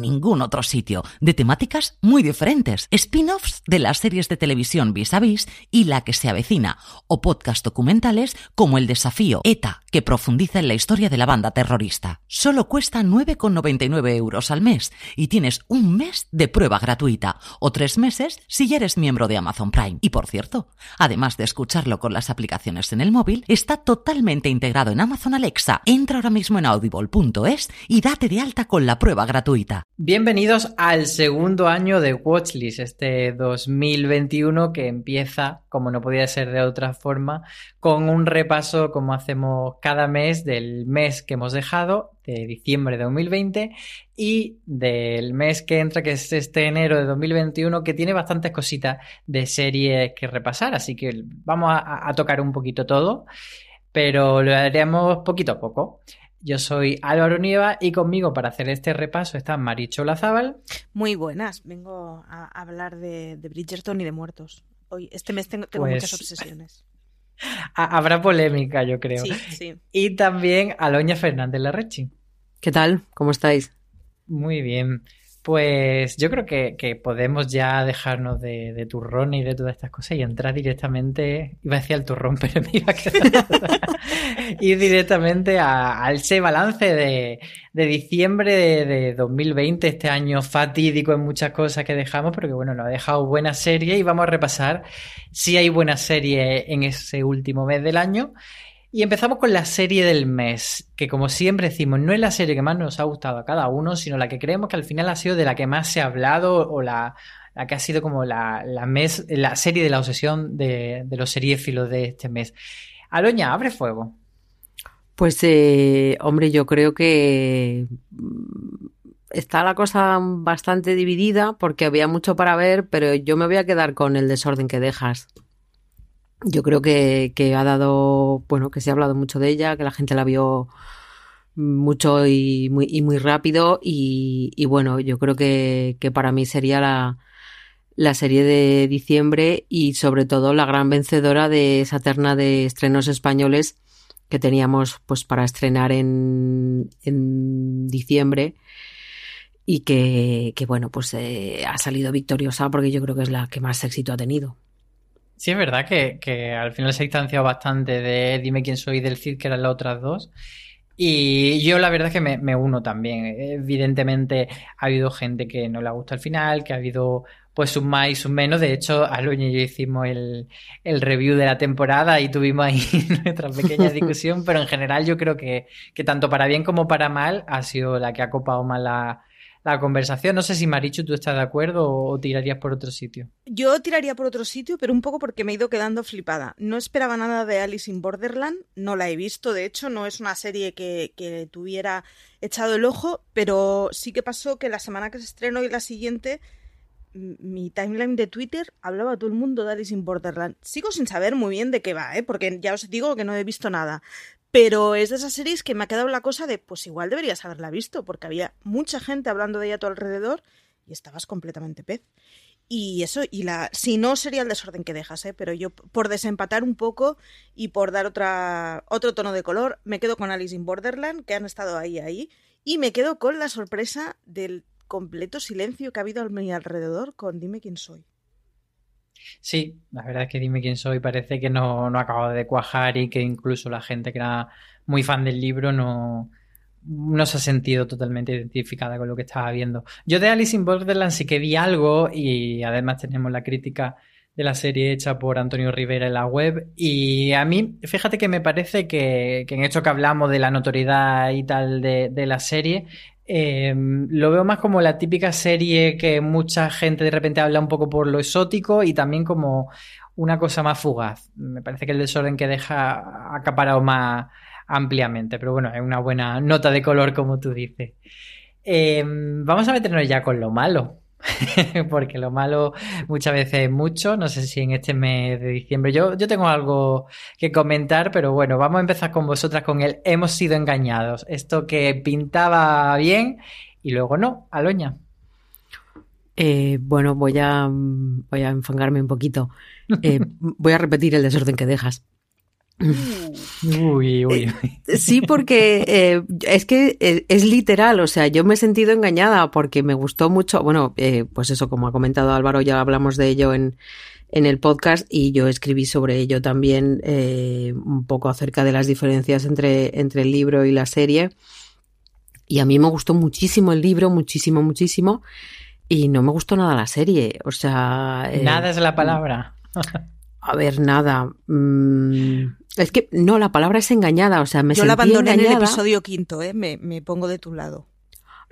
ningún otro sitio, de temáticas muy diferentes, spin-offs de las series de televisión Vis a Vis y La que se avecina, o podcast documentales como El desafío ETA, que profundiza en la historia de la banda terrorista. Solo cuesta 9,99 euros al mes y tienes un mes de prueba gratuita o tres meses si ya eres miembro de Amazon Prime. Y por cierto, además de escucharlo con las aplicaciones en el móvil, está totalmente integrado en Amazon Alexa. Entra ahora mismo en audible.es y date de alta con la prueba gratuita. Bienvenidos al segundo año de Watchlist, este 2021 que empieza, como no podía ser de otra forma, con un repaso como hacemos cada mes del mes que hemos dejado, de diciembre de 2020, y del mes que entra, que es este enero de 2021, que tiene bastantes cositas de series que repasar, así que vamos a, a tocar un poquito todo, pero lo haremos poquito a poco. Yo soy Álvaro Nieva y conmigo para hacer este repaso está Maricho Lazábal. Muy buenas, vengo a hablar de, de Bridgerton y de muertos. Hoy, este mes tengo, tengo Pues- muchas obsesiones. Ha- Habrá polémica, yo creo. Sí, sí. Y también Aloña Fernández Larrechi. ¿Qué tal? ¿Cómo estáis? Muy bien. Pues yo creo que, que podemos ya dejarnos de, turrón y de todas estas cosas y entrar directamente, iba a decir al turrón, pero me iba a quedar ir directamente a ese balance de, de diciembre de, de 2020, este año fatídico en muchas cosas que dejamos, pero que bueno, nos ha dejado buena serie y vamos a repasar si hay buena serie en ese último mes del año. Y empezamos con la serie del mes, que como siempre decimos, no es la serie que más nos ha gustado a cada uno, sino la que creemos que al final ha sido de la que más se ha hablado o la, la que ha sido como la, la, mes, la serie de la obsesión de, de los seriéfilos de este mes. Aloña, abre fuego. Pues, eh, hombre, yo creo que mm, está la cosa bastante dividida porque había mucho para ver, pero yo me voy a quedar con el desorden que dejas. Yo creo que, que ha dado, bueno, que se ha hablado mucho de ella, que la gente la vio mucho y muy, y muy rápido y, bueno, yo creo que, que para mí sería la, la serie de diciembre y sobre todo la gran vencedora de esa terna de estrenos españoles que teníamos pues para estrenar en, en diciembre y que, que bueno pues eh, ha salido victoriosa porque yo creo que es la que más éxito ha tenido. Sí, es verdad que, que al final se ha distanciado bastante de Dime quién soy del Cid, que eran las otras dos. Y yo la verdad es que me, uno también. Evidentemente ha habido gente que no le ha gustado el final, que ha habido pues sus más y sus menos. De hecho, Aloña y yo hicimos el, el, review de la temporada y tuvimos ahí nuestra pequeña discusión, pero en general yo creo que, que tanto para bien como para mal ha sido la que ha copado más la, la conversación. No sé si Marichu tú estás de acuerdo o tirarías por otro sitio. Yo tiraría por otro sitio, pero un poco porque me he ido quedando flipada. No esperaba nada de Alice in Borderland, no la he visto, de hecho, no es una serie que, que tuviera echado el ojo, pero sí que pasó que la semana que se estrenó y la siguiente mi timeline de Twitter hablaba todo el mundo de Alice in Borderland. Sigo sin saber muy bien de qué va, ¿eh? porque ya os digo que no he visto nada. Pero es de esas series que me ha quedado la cosa de, pues igual deberías haberla visto, porque había mucha gente hablando de ella a tu alrededor y estabas completamente pez. Y eso, y la, si no sería el desorden que dejas, ¿eh? pero yo por desempatar un poco y por dar otra, otro tono de color, me quedo con Alice in Borderland, que han estado ahí, ahí, y me quedo con la sorpresa del completo silencio que ha habido a mi alrededor con Dime quién soy. Sí, la verdad es que Dime quién soy parece que no, no acaba de cuajar y que incluso la gente que era muy fan del libro no, no se ha sentido totalmente identificada con lo que estaba viendo. Yo de Alice in Borderland sí que vi algo y además tenemos la crítica de la serie hecha por Antonio Rivera en la web y a mí, fíjate que me parece que, en esto que hablamos de la notoriedad y tal de, de la serie, Em, lo veo más como la típica serie que mucha gente de repente habla un poco por lo exótico y también como una cosa más fugaz. Me parece que el desorden que deja acaparado más ampliamente, pero bueno, es una buena nota de color como tú dices. Em, vamos a meternos ya con lo malo. porque lo malo muchas veces es mucho. No sé si en este mes de diciembre. Yo, yo tengo algo que comentar, pero bueno, vamos a empezar con vosotras con el hemos sido engañados. Esto que pintaba bien y luego no, Aloña. Eh, bueno, voy a, voy a enfangarme un poquito. Eh, voy a repetir el desorden que dejas. Uy, uy, eh, Sí, porque eh, es que eh, es literal, o sea, yo me he sentido engañada porque me gustó mucho, bueno, pues eso, como ha comentado Álvaro, ya hablamos de ello en, en el podcast y yo escribí sobre ello también un poco acerca de las diferencias entre, entre el libro y la serie. Y a mí me gustó muchísimo el libro, muchísimo, muchísimo, y no me gustó nada la serie, o sea... nada es la palabra. A ver, nada. Mm, es que no, la palabra es engañada, o sea, me Yo la abandoné en el episodio quinto, ¿eh? Me, pongo de tu lado.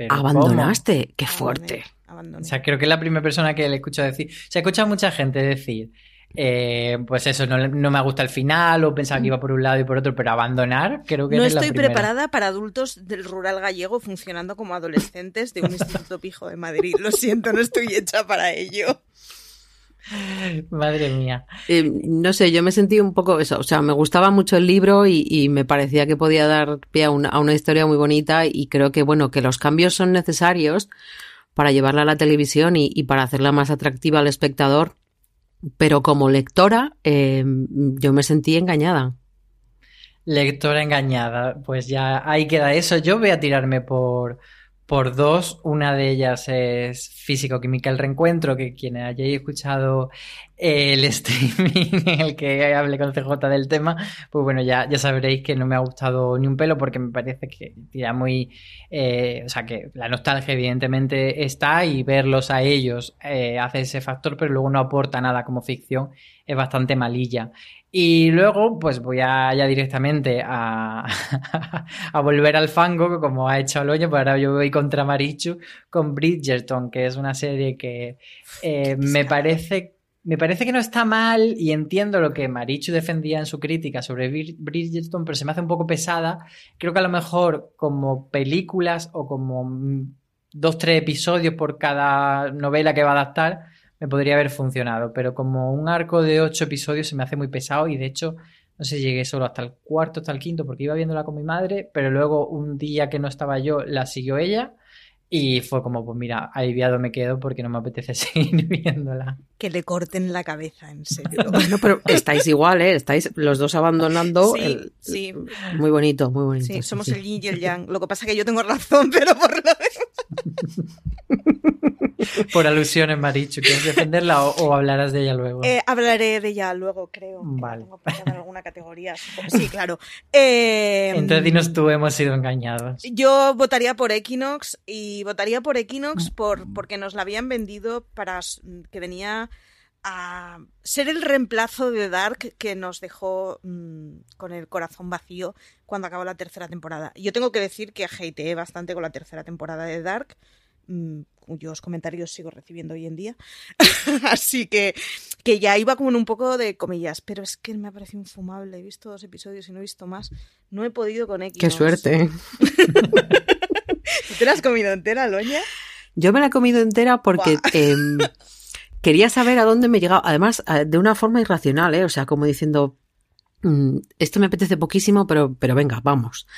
¿Abandonaste? Qué fuerte. O sea, creo que es la primera persona que le escucho decir. Se escucha a mucha gente decir, eh, pues eso, no, no, me gusta el final o pensaba que iba por un lado y por otro, pero abandonar, creo que no es estoy la preparada para adultos del rural gallego funcionando como adolescentes de un instituto pijo de Madrid. Lo siento, no estoy hecha para ello. Madre mía. Eh, no sé, yo me sentí un poco eso. O sea, me gustaba mucho el libro y, me parecía que podía dar pie a una, historia muy bonita. Y creo que, bueno, que los cambios son necesarios para llevarla a la televisión y, para hacerla más atractiva al espectador. Pero como lectora, eh, yo me sentí engañada. Lectora engañada. Pues ya ahí queda eso. Yo voy a tirarme por por dos. Una de ellas es Físico-Química el Reencuentro, que quienes hayáis escuchado el streaming en el que hablé con CJ del tema, pues bueno, ya, ya sabréis que no me ha gustado ni un pelo porque me parece que tira muy... Eh, o sea, que la nostalgia evidentemente está y verlos a ellos eh, hace ese factor, pero luego no aporta nada como ficción, es bastante malilla. Y luego, pues voy a, ya directamente a, a volver al fango, como ha hecho Aloño, pues ahora yo voy contra Marichu con Bridgerton, que es una serie que eh, me parece me parece que no está mal y entiendo lo que Marichu defendía en su crítica sobre Bridgerton, pero se me hace un poco pesada. Creo que a lo mejor como películas o como mm, dos, tres episodios por cada novela que va a adaptar, me podría haber funcionado, pero como un arco de ocho episodios se me hace muy pesado y de hecho no sé, llegué solo hasta el cuarto, hasta el quinto, porque iba viéndola con mi madre, pero luego un día que no estaba yo, la siguió ella y fue como, pues mira, aliviado me quedo porque no me apetece seguir viéndola. Que le corten la cabeza, en serio. Bueno, pero estáis igual, ¿eh? Estáis los dos abandonando. Sí, el- sí. Muy bonito, muy bonito. Sí, sí, somos sí. el yin y el yang. Lo que pasa es que yo tengo razón, pero por lo Por alusiones, Marichu, ¿quieres defenderla o, o hablarás de ella luego? Eh, hablaré de ella luego, creo. Vale. tengo en alguna categoría. Sí, claro. Eh, Entonces dinos tú, hemos sido engañados. Yo votaría por Equinox y votaría por Equinox por, porque nos la habían vendido para que venía a ser el reemplazo de Dark que nos dejó mm, con el corazón vacío cuando acabó la tercera temporada. Yo tengo que decir que hateé bastante con la tercera temporada de Dark, mm, cuyos comentarios sigo recibiendo hoy en día. Así que, que ya iba como en un poco de comillas, pero es que me ha parecido infumable. He visto dos episodios y no he visto más. No he podido con Equinox. Qué suerte. ¿Tú te la has comido entera, Loña? Yo me la he comido entera porque quería saber a dónde me llegaba. Además, eh, de una forma irracional, ¿eh? O sea, como diciendo, mm, esto me apetece poquísimo, pero, pero venga, vamos.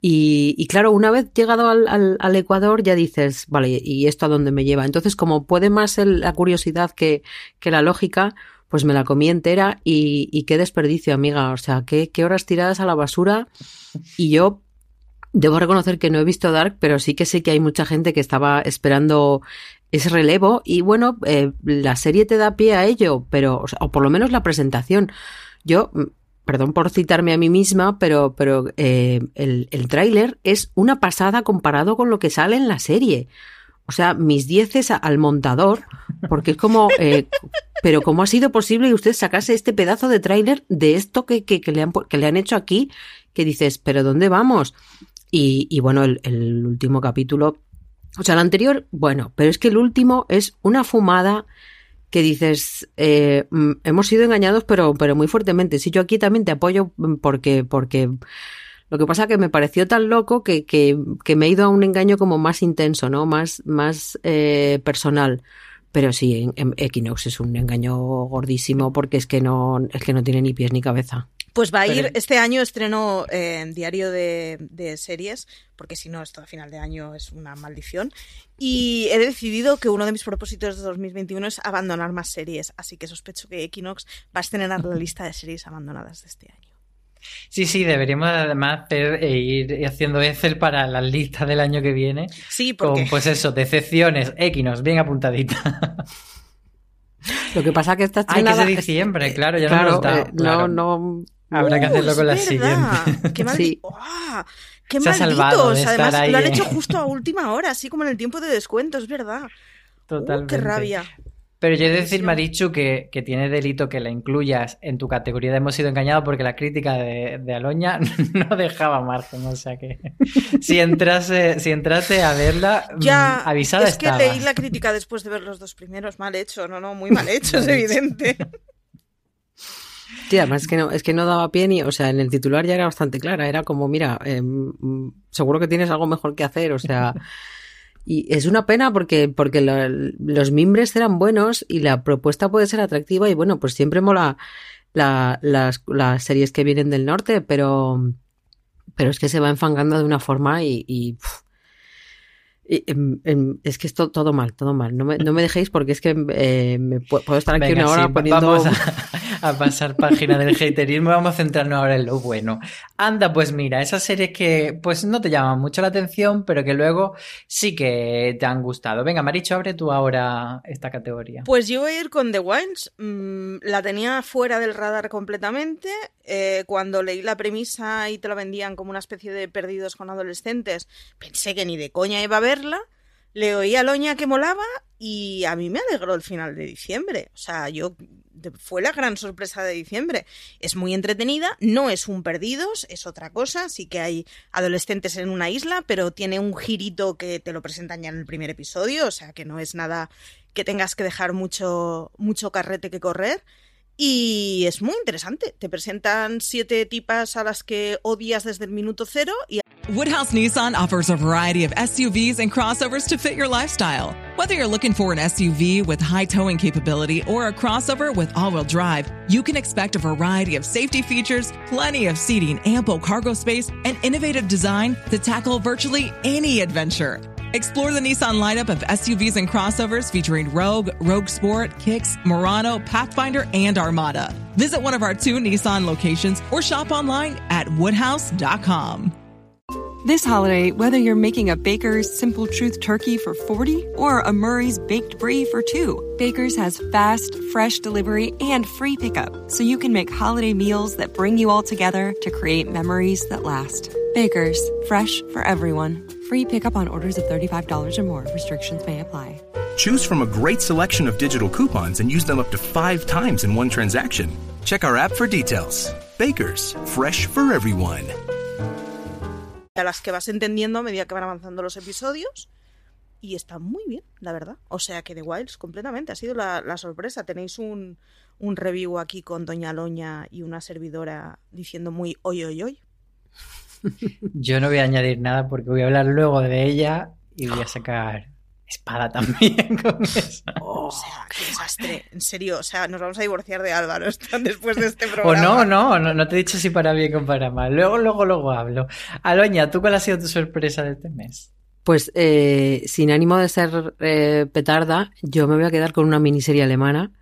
Y, claro, una vez llegado al, al- Ecuador, ya dices, vale, ¿y esto a dónde me lleva? Entonces, como puede más la curiosidad que, que la lógica, pues me la comí entera y, y qué desperdicio, amiga. O sea, qué, qué horas tiradas a la basura. Y yo debo reconocer que no he visto Dark, pero sí que sé que hay mucha gente que estaba esperando ese relevo. Y bueno, eh, la serie te da pie a ello, pero, o, sea, o por lo menos la presentación. Yo, mm, perdón por citarme a mí misma, pero, pero eh, el, el tráiler es una pasada comparado con lo que sale en la serie. O sea, mis dieces al montador, porque es como, eh, pero ¿cómo ha sido posible que usted sacase este pedazo de tráiler de esto que, que, que le han, que le han hecho aquí? Que dices, ¿pero dónde vamos? Y, y bueno, el último capítulo, o sea, el anterior, bueno, pero es que el último es una fumada que dices, eh, mm, hemos sido engañados, pero, pero muy fuertemente. Sí, yo aquí también te apoyo mm, porque, porque lo que pasa que me pareció tan loco que, que, que me he ido a un engaño como más intenso, ¿no? Más, más eh, personal. Pero sí, en, en Equinox es un engaño gordísimo porque es que no, es que no tiene ni pies ni cabeza. Pues va a ir, Pero- este año estreno eh, diario de, de series, porque si no, esto a final de año es una maldición. Y he decidido que uno de mis propósitos de 2021 es abandonar más series, así que sospecho que Equinox va a estrenar la lista de series abandonadas de este año. Sí, sí, deberíamos además hacer, e ir haciendo Excel para las listas del año que viene. Sí, Con, porque pues eso, decepciones, Equinox, bien apuntadita. Lo que pasa que está Ay, que es de diciembre, claro, ya no claro, da, eh, claro. No, no... Habrá que hacerlo con la verdad. siguiente. Qué, maldi- Sí. ¡Ah! ¡Qué Se ha salvado de malditos! Además, ahí, lo han eh. hecho justo a última hora, así como en el tiempo de descuento, es verdad. Uh, Totalmente. ¡Qué rabia! Pero yo he de decir. Marichu, que, que tiene delito que la incluyas en tu categoría de hemos sido engañados porque la crítica de, de Aloña no dejaba margen. O sea que si entrase, si entrase a verla, mm, Ya, avisada es que leí la crítica después de ver los dos primeros. Mal hecho, no, no, muy mal hecho, es evidente. Sí, además es que no, es que no daba pie ni, o sea, en el titular ya era bastante clara, era como, mira, eh, mm, seguro que tienes algo mejor que hacer, o sea, y es una pena porque, porque lo- los mimbres eran buenos y la propuesta puede ser atractiva y bueno, pues siempre mola la- las, las series que vienen del norte, pero, pero es que se va enfangando de una forma y, y, em, em, es que es to- todo mal, todo mal. No me, no me dejéis porque es que eh, me pu- puedo estar aquí Venga, una hora sí, poniendo... Vamos a, a pasar página del haterismo. Vamos a centrarnos ahora en lo bueno. Anda, pues mira, esas series que pues no te llaman mucho la atención, pero que luego sí que te han gustado. Venga, Maricho, abre tú ahora esta categoría. Pues yo voy a ir con The Wilds. Mm, la tenía fuera del radar completamente. Eh, cuando leí la premisa y te la vendían como una especie de perdidos con adolescentes, pensé que ni de coña iba a verla. Le oí a Loña que molaba y a mí me alegró el final de diciembre. O sea, yo fue la gran sorpresa de diciembre. Es muy entretenida, no es un perdidos, es otra cosa. Sí que hay adolescentes en una isla, pero tiene un girito que te lo presentan ya en el primer episodio, o sea que no es nada que tengas que dejar mucho, mucho carrete que correr. Y es muy interesante. Te presentan siete tipas a las que odias desde el minuto cero y Woodhouse Nissan offers a variety of SUVs and crossovers to fit your lifestyle. Whether you're looking for an SUV with high towing capability or a crossover with all wheel drive, you can expect a variety of safety features, plenty of seating, ample cargo space, and innovative design to tackle virtually any adventure. Explore the Nissan lineup of SUVs and crossovers featuring Rogue, Rogue Sport, Kicks, Murano, Pathfinder, and Armada. Visit one of our two Nissan locations or shop online at woodhouse.com. This holiday, whether you're making a Baker's Simple Truth turkey for 40 or a Murray's Baked Brie for 2, Baker's has fast, fresh delivery and free pickup, so you can make holiday meals that bring you all together to create memories that last. Baker's, fresh for everyone. Free pickup on orders of $35 or more. Restrictions may apply. Choose from a great selection of digital coupons and use them up to five times in one transaction. Check our app for details. Baker's, fresh for everyone. a las que vas entendiendo a medida que van avanzando los episodios. Y está muy bien, la verdad. O sea que The Wilds completamente ha sido la, la sorpresa. Tenéis un, un review aquí con Doña Loña y una servidora diciendo muy hoy, hoy, hoy. Yo no voy a añadir nada porque voy a hablar luego de ella y voy a sacar espada también con eso. O sea, qué desastre. En serio, o sea, nos vamos a divorciar de Álvaro después de este O programa. no, no, no, no te he dicho si para bien o para mal. Luego, luego, luego hablo. Aloña, ¿tú cuál ha sido tu sorpresa de este mes? Pues eh, sin ánimo de ser eh, petarda, yo me voy a quedar con una miniserie alemana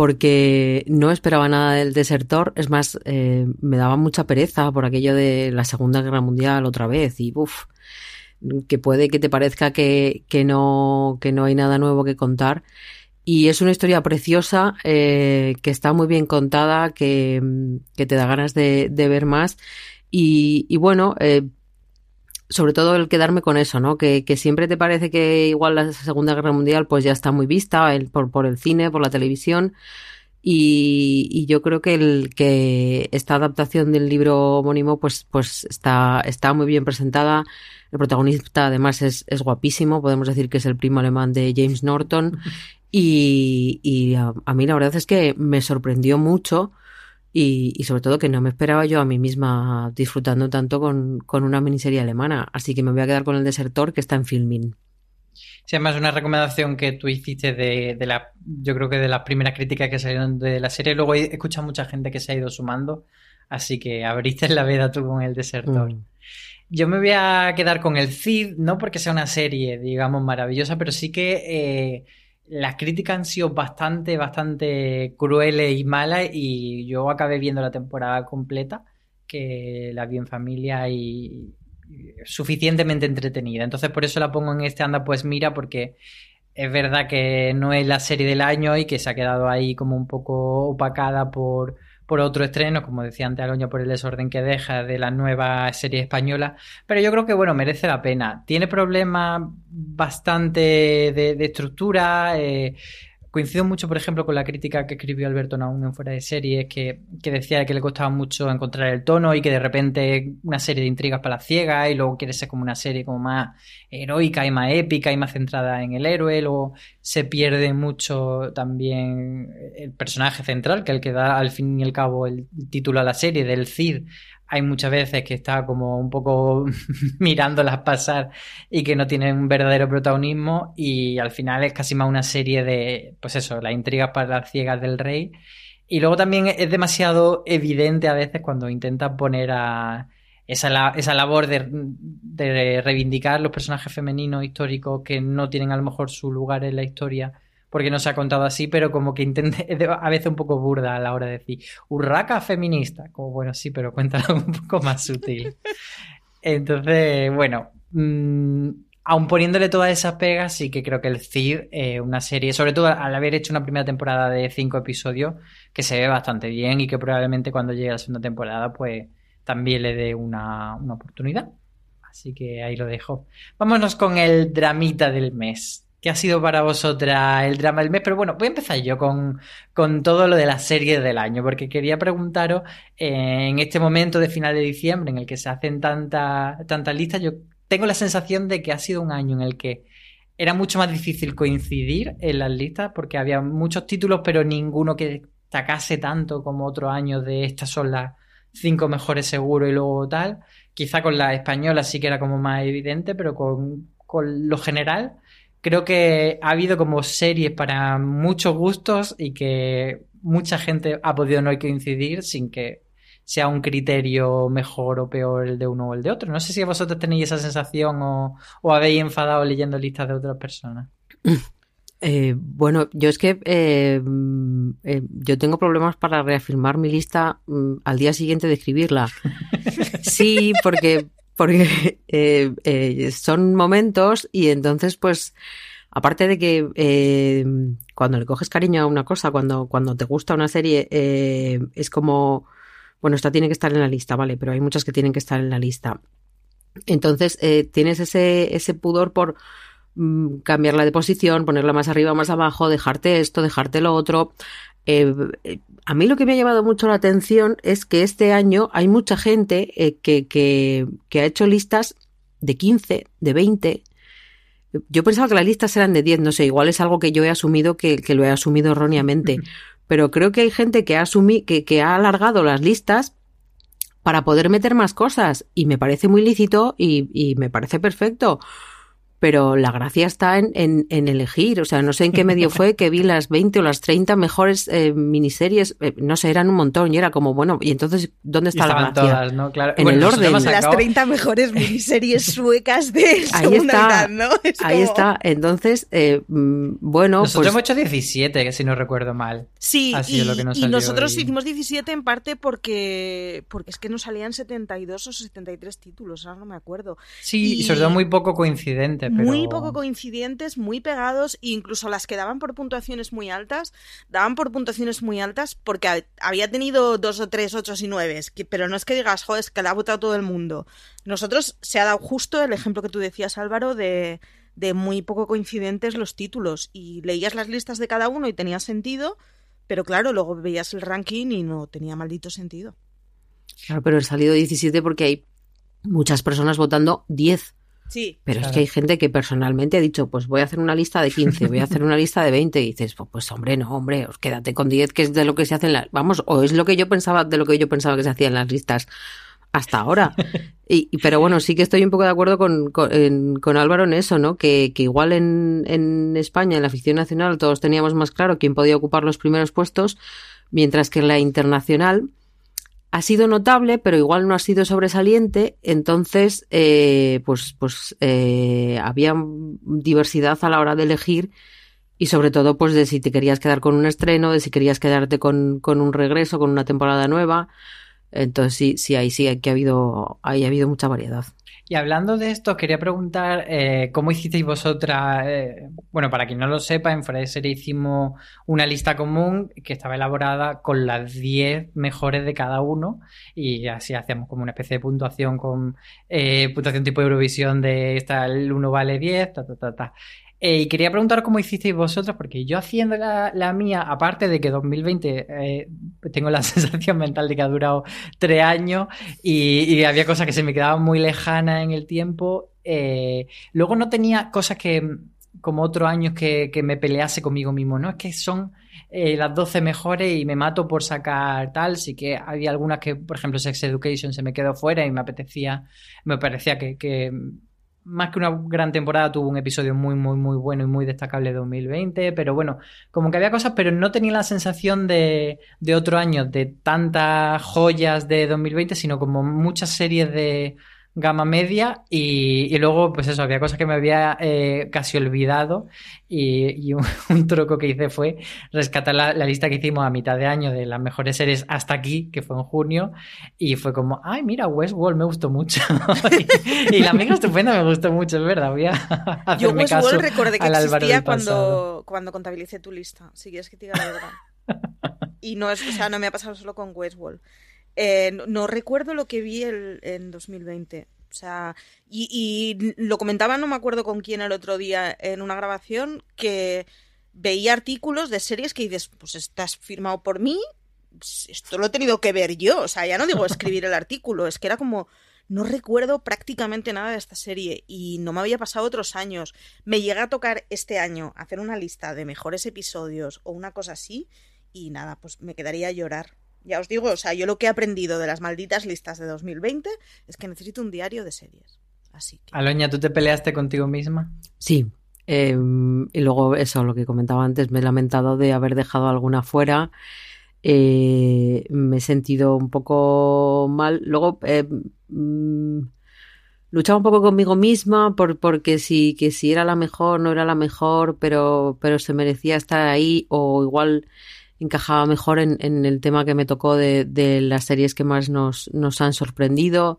porque no esperaba nada del desertor. Es más, eh, me daba mucha pereza por aquello de la Segunda Guerra Mundial otra vez y uff, que puede que te parezca que, que, no, que no hay nada nuevo que contar. Y es una historia preciosa, eh, que está muy bien contada, que, que te da ganas de, ver más. Y, y bueno, eh, sobre todo el quedarme con eso, ¿no? Que, que, siempre te parece que igual la Segunda Guerra Mundial pues ya está muy vista el, por, por el cine, por la televisión. Y, y, yo creo que el que esta adaptación del libro homónimo pues, pues está, está muy bien presentada. El protagonista además es, es guapísimo, podemos decir que es el primo alemán de James Norton. Y, y a, a, mí la verdad es que me sorprendió mucho y, y, sobre todo que no me esperaba yo a mí misma disfrutando tanto con, con, una miniserie alemana. Así que me voy a quedar con el desertor que está en Filmin. Sí, además una recomendación que tú hiciste de, de la, yo creo que de las primeras críticas que salieron de la serie. Luego he escuchado mucha gente que se ha ido sumando, así que abriste la veda tú con el desertor. Mm. Yo me voy a quedar con el Cid, no porque sea una serie, digamos, maravillosa, pero sí que eh, las críticas han sido bastante, bastante crueles y malas y yo acabé viendo la temporada completa, que la vi en familia y, suficientemente entretenida. Entonces por eso la pongo en este anda pues mira porque es verdad que no es la serie del año y que se ha quedado ahí como un poco opacada por, por otro estreno, como decía antes Aloña, por el desorden que deja de la nueva serie española. Pero yo creo que, bueno, merece la pena. Tiene problemas bastante de, de estructura. Eh, coincido mucho, por ejemplo, con la crítica que escribió Alberto Naún en Fuera de Series, que, que, decía que le costaba mucho encontrar el tono y que de repente una serie de intrigas para la ciega y luego quiere ser como una serie como más heroica y más épica y más centrada en el héroe, luego se pierde mucho también el personaje central, que es el que da al fin y al cabo el título a la serie, del Cid, hay muchas veces que está como un poco mirándolas pasar y que no tienen un verdadero protagonismo y al final es casi más una serie de, pues eso, las intrigas para las ciegas del rey. Y luego también es demasiado evidente a veces cuando intentan poner a esa, esa labor de, de reivindicar los personajes femeninos históricos que no tienen a lo mejor su lugar en la historia porque no se ha contado así, pero como que intente, a veces un poco burda a la hora de decir, urraca feminista, como bueno, sí, pero cuéntalo un poco más sutil. Entonces, bueno, mmm, aun poniéndole todas esas pegas, sí que creo que el Cid, eh, una serie, sobre todo al haber hecho una primera temporada de cinco episodios, que se ve bastante bien y que probablemente cuando llegue la segunda temporada, pues también le dé una, una oportunidad. Así que ahí lo dejo. Vámonos con el dramita del mes. ¿Qué ha sido para vosotras el drama del mes? Pero bueno, voy a empezar yo con, con todo lo de las series del año, porque quería preguntaros eh, en este momento de final de diciembre en el que se hacen tantas tanta listas, yo tengo la sensación de que ha sido un año en el que era mucho más difícil coincidir en las listas, porque había muchos títulos, pero ninguno que destacase tanto como otro año de estas son las cinco mejores seguro y luego tal. Quizá con la española sí que era como más evidente, pero con, con lo general creo que ha habido como series para muchos gustos y que mucha gente ha podido no coincidir sin que sea un criterio mejor o peor el de uno o el de otro. No sé si vosotros tenéis esa sensación o, o habéis enfadado leyendo listas de otras personas. Eh, bueno, yo es que eh, eh, yo tengo problemas para reafirmar mi lista mm, al día siguiente de escribirla. Sí, porque, porque son momentos y entonces pues aparte de que cuando le coges cariño a una cosa, cuando, cuando te gusta una serie, es como, bueno, esta tiene que estar en la lista, vale, pero hay muchas que tienen que estar en la lista. Entonces tienes ese, ese pudor por Mm, cambiarla de posición, ponerla más arriba, más abajo, dejarte esto, dejarte lo otro. Eh, eh, a mí lo que me ha llamado mucho la atención es que este año hay mucha gente eh, que, que, que, ha hecho listas de 15, de 20. Yo pensaba que las listas eran de 10, no sé, igual es algo que yo he asumido que, que lo he asumido erróneamente. Pero creo que hay gente que ha, asumi, que, que ha alargado las listas para poder meter más cosas y me parece muy lícito y, y me parece perfecto pero la gracia está en, en, elegir. O sea, no sé en qué medio fue que vi las 20 o las 30 mejores eh, miniseries. Eh, no sé, eran un montón y era como, bueno, ¿y entonces dónde está la gracia? todas, ¿no? Claro. En el orden. Las 30 mejores miniseries suecas de ahí está, ¿no? ahí está. Entonces, eh, mm, bueno. Nosotros pues... hemos hecho 17, que si no recuerdo mal. Sí, y, y nosotros hicimos 17 en parte porque, porque es que nos salían 72 o 73 títulos, ahora no me acuerdo. Sí, y sobre todo muy poco coincidente. Muy poco coincidentes, muy pegados, e incluso las que daban por puntuaciones muy altas, daban por puntuaciones muy altas porque había tenido dos o tres ochos y nueves, pero no es que digas, joder, es que la ha votado todo el mundo. Nosotros se ha dado justo el ejemplo que tú decías, Álvaro, de, de muy poco coincidentes los títulos, y leías las listas de cada uno y tenía sentido, pero claro, luego veías el ranking y no tenía maldito sentido. Claro, pero he salido 17 porque hay muchas personas votando 10. Sí. Pero es que hay gente que personalmente ha dicho, pues voy a hacer una lista de 15, voy a hacer una lista de 20 y dices, pues, pues hombre, no, hombre, os quédate con 10 que es de lo que se hacen las, vamos, o es lo que yo pensaba de lo que yo pensaba que se hacía en las listas hasta ahora. Y, pero bueno, sí que estoy un poco de acuerdo con, con, Álvaro en eso, ¿no? Que, que igual en, en España, en la ficción nacional, todos teníamos más claro quién podía ocupar los primeros puestos, mientras que en la internacional, ha sido notable, pero igual no ha sido sobresaliente, entonces eh, pues, pues eh, había diversidad a la hora de elegir y sobre todo pues de si te querías quedar con un estreno, de si querías quedarte con, con un regreso, con una temporada nueva. Entonces sí, sí, ahí sí que ha habido, ahí ha habido mucha variedad. Y hablando de esto, quería preguntar eh, cómo hicisteis vosotras. Eh, bueno, para quien no lo sepa, en Serie hicimos una lista común que estaba elaborada con las 10 mejores de cada uno y así hacíamos como una especie de puntuación con eh, puntuación tipo Eurovisión de esta, el 1 vale 10, ta, ta, ta, ta. Eh, y quería preguntar cómo hicisteis vosotros, porque yo haciendo la, mía, aparte de que 2020 eh, tengo la sensación mental de que ha durado tres años y, había cosas que se me quedaban muy lejanas en el tiempo, eh, luego no tenía cosas que, como otros años, que, que, me pelease conmigo mismo, ¿no? Es que son las 12 mejores y me mato por sacar tal, sí que había algunas que, por ejemplo, Sex Education se me quedó fuera y me apetecía, me parecía que más que una gran temporada, tuvo un episodio muy, muy, muy bueno y muy destacable de 2020, pero bueno, como que había cosas, pero no tenía la sensación de, de otro año, de tantas joyas de 2020, sino como muchas series de gama media y, luego pues eso, había cosas que me había eh, casi olvidado y, un, truco que hice fue rescatar la, lista que hicimos a mitad de año de las mejores series hasta aquí, que fue en junio y fue como, ay mira, Westworld me gustó mucho y, la amiga estupenda me gustó mucho, es verdad, voy a Yo Westworld recordé que existía cuando, cuando contabilicé tu lista, si quieres que te diga la verdad. y no es, o sea, no me ha pasado solo con Westworld. Eh, no, recuerdo lo que vi el, en 2020. O sea, y, lo comentaba, no me acuerdo con quién el otro día en una grabación, que veía artículos de series que dices, pues estás firmado por mí, esto lo he tenido que ver yo. O sea, ya no digo escribir el artículo, es que era como, no recuerdo prácticamente nada de esta serie y no me había pasado otros años. Me llega a tocar este año hacer una lista de mejores episodios o una cosa así y nada, pues me quedaría a llorar. Ya os digo, o sea, yo lo que he aprendido de las malditas listas de 2020 es que necesito un diario de series. Así que... Aloña, ¿tú te peleaste contigo misma? Sí. Em, y luego eso, lo que comentaba antes, me he lamentado de haber dejado alguna fuera. eh, me he sentido un poco mal. Luego eh, mm, luchaba un poco conmigo misma por, porque si, que si era la mejor, no era la mejor, pero, pero se merecía estar ahí o igual encajaba mejor en, en el tema que me tocó de, las series que más nos, nos han sorprendido.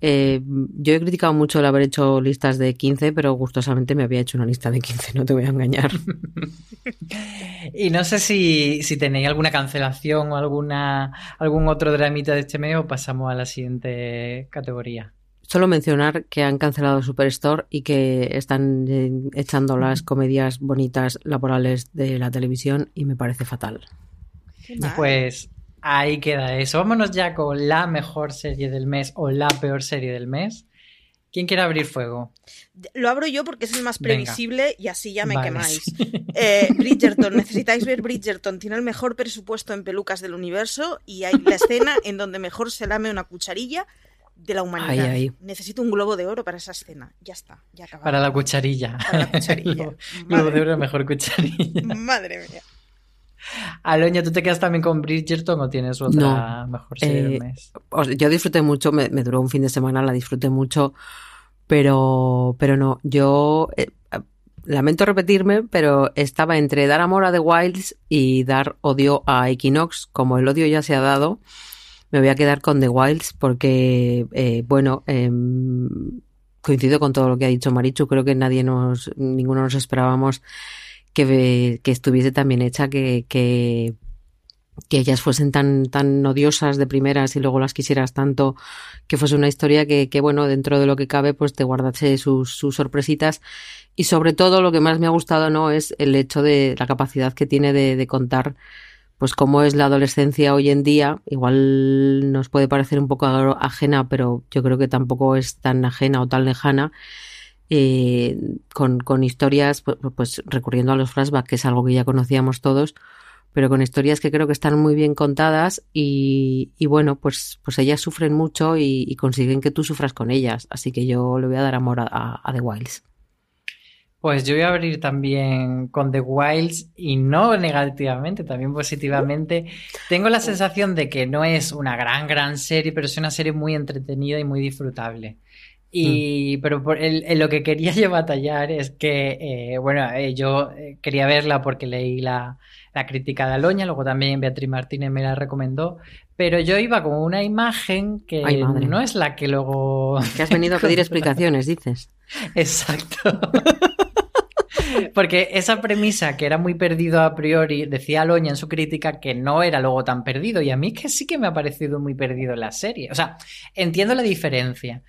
Eh, yo he criticado mucho el haber hecho listas de 15, pero gustosamente me había hecho una lista de 15, no te voy a engañar. y no sé si, si, tenéis alguna cancelación o alguna, algún otro dramita de este mes o pasamos a la siguiente categoría. Solo mencionar que han cancelado Superstore y que están eh, echando las comedias bonitas laborales de la televisión y me parece fatal. Pues ahí queda eso. Vámonos ya con la mejor serie del mes o la peor serie del mes. ¿Quién quiere abrir fuego? Lo abro yo porque es el más previsible Venga. y así ya me vale. quemáis. Eh, Bridgerton, necesitáis ver Bridgerton. Tiene el mejor presupuesto en pelucas del universo y hay la escena en donde mejor se lame una cucharilla de la humanidad. Ay, ay. Necesito un globo de oro para esa escena. Ya está, ya acabamos. Para la cucharilla. Para la cucharilla. globo de oro, mejor cucharilla. Madre mía. Aloña, ¿tú te quedas también con Bridgerton o tienes otra no, mejor serie eh, del mes? Yo disfruté mucho, me, me, duró un fin de semana, la disfruté mucho, pero, pero no, yo eh, lamento repetirme, pero estaba entre dar amor a The Wilds y dar odio a Equinox. Como el odio ya se ha dado, me voy a quedar con The Wilds porque, eh, bueno, eh, coincido con todo lo que ha dicho Marichu. Creo que nadie nos, ninguno nos esperábamos que, que estuviese tan bien hecha, que, que, ellas fuesen tan, tan odiosas de primeras y luego las quisieras tanto, que fuese una historia que, que bueno, dentro de lo que cabe, pues te guardase sus, sus sorpresitas. Y sobre todo lo que más me ha gustado, ¿no? Es el hecho de la capacidad que tiene de contar pues cómo es la adolescencia hoy en día. Igual nos puede parecer un poco ajena, pero yo creo que tampoco es tan ajena o tan lejana. Eh, con, historias, pues, pues, recurriendo a los flashbacks, que es algo que ya conocíamos todos, pero con historias que creo que están muy bien contadas y, bueno, pues, pues ellas sufren mucho y, y, consiguen que tú sufras con ellas. Así que yo le voy a dar amor a, a, a The Wilds. Pues yo voy a abrir también con The Wilds y no negativamente, también positivamente. Tengo la sensación de que no es una gran, gran serie, pero es una serie muy entretenida y muy disfrutable. Y, mm. pero por el, el, lo que quería yo batallar es que, eh, bueno, eh, yo quería verla porque leí la, la, crítica de Aloña, luego también Beatriz Martínez me la recomendó, pero yo iba con una imagen que Ay, no es la que luego... Que has venido a pedir explicaciones, dices. Exacto. Porque esa premisa que era muy perdido a priori, decía Aloña en su crítica que no era luego tan perdido. Y a mí que sí que me ha parecido muy perdido la serie. O sea, entiendo la diferencia,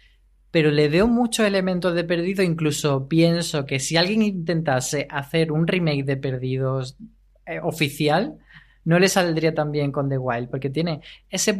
pero le veo muchos elementos de perdido. Incluso pienso que si alguien intentase hacer un remake de perdidos eh, oficial, no le saldría tan bien con The Wild, porque tiene ese.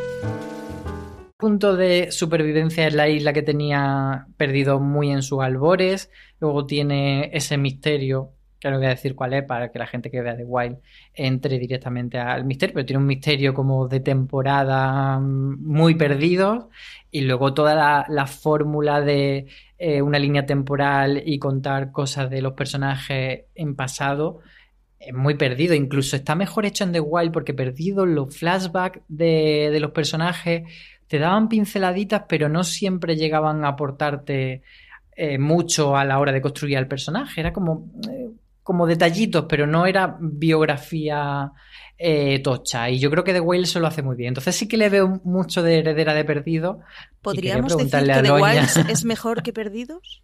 Punto de supervivencia en la isla que tenía perdido muy en sus albores. Luego tiene ese misterio, que no voy a decir cuál es para que la gente que vea The Wild entre directamente al misterio, pero tiene un misterio como de temporada muy perdido. Y luego toda la, la fórmula de eh, una línea temporal y contar cosas de los personajes en pasado es muy perdido. Incluso está mejor hecho en The Wild porque perdido los flashbacks de los personajes te daban pinceladitas, pero no siempre llegaban a aportarte eh, mucho a la hora de construir al personaje. Era como. Eh, como detallitos, pero no era biografía eh, tocha. Y yo creo que The Whale se lo hace muy bien. Entonces sí que le veo mucho de heredera de perdido. ¿Podríamos decir que The Whale es mejor que Perdidos?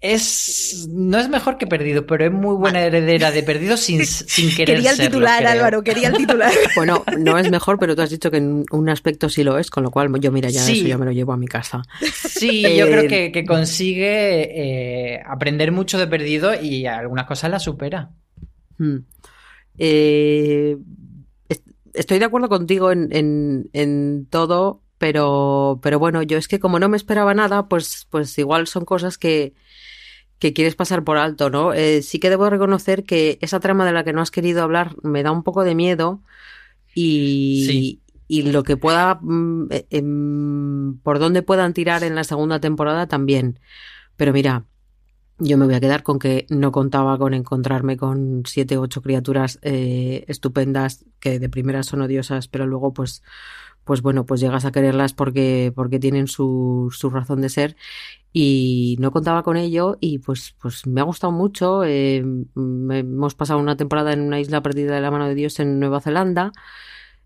Es, no es mejor que Perdido, pero es muy buena heredera de Perdido sin, sin querer Quería el titular, Álvaro, quería el titular. bueno, no es mejor, pero tú has dicho que en un aspecto sí lo es, con lo cual yo, mira, ya eso ya me lo llevo a mi casa. Sí, yo creo eh, que, consigue eh, aprender mucho de Perdido y algunas cosas la supera. Hmm. Eh, estoy de acuerdo contigo en, en, todo, pero, pero bueno, yo es que como no me esperaba nada, pues, pues igual son cosas que, que quieres pasar por alto, ¿no? Eh, sí que debo reconocer que esa trama de la que no has querido hablar me da un poco de miedo y, y lo que pueda, mm, eh, em, por dónde puedan tirar en la segunda temporada también. Pero mira, yo me voy a quedar con que no contaba con encontrarme con siete o ocho criaturas eh, estupendas que de primera son odiosas, pero luego pues pues bueno, pues llegas a quererlas porque, porque tienen su, su razón de ser y no contaba con ello y pues, pues me ha gustado mucho. Eh, hemos pasado una temporada en una isla perdida de la mano de Dios en Nueva Zelanda.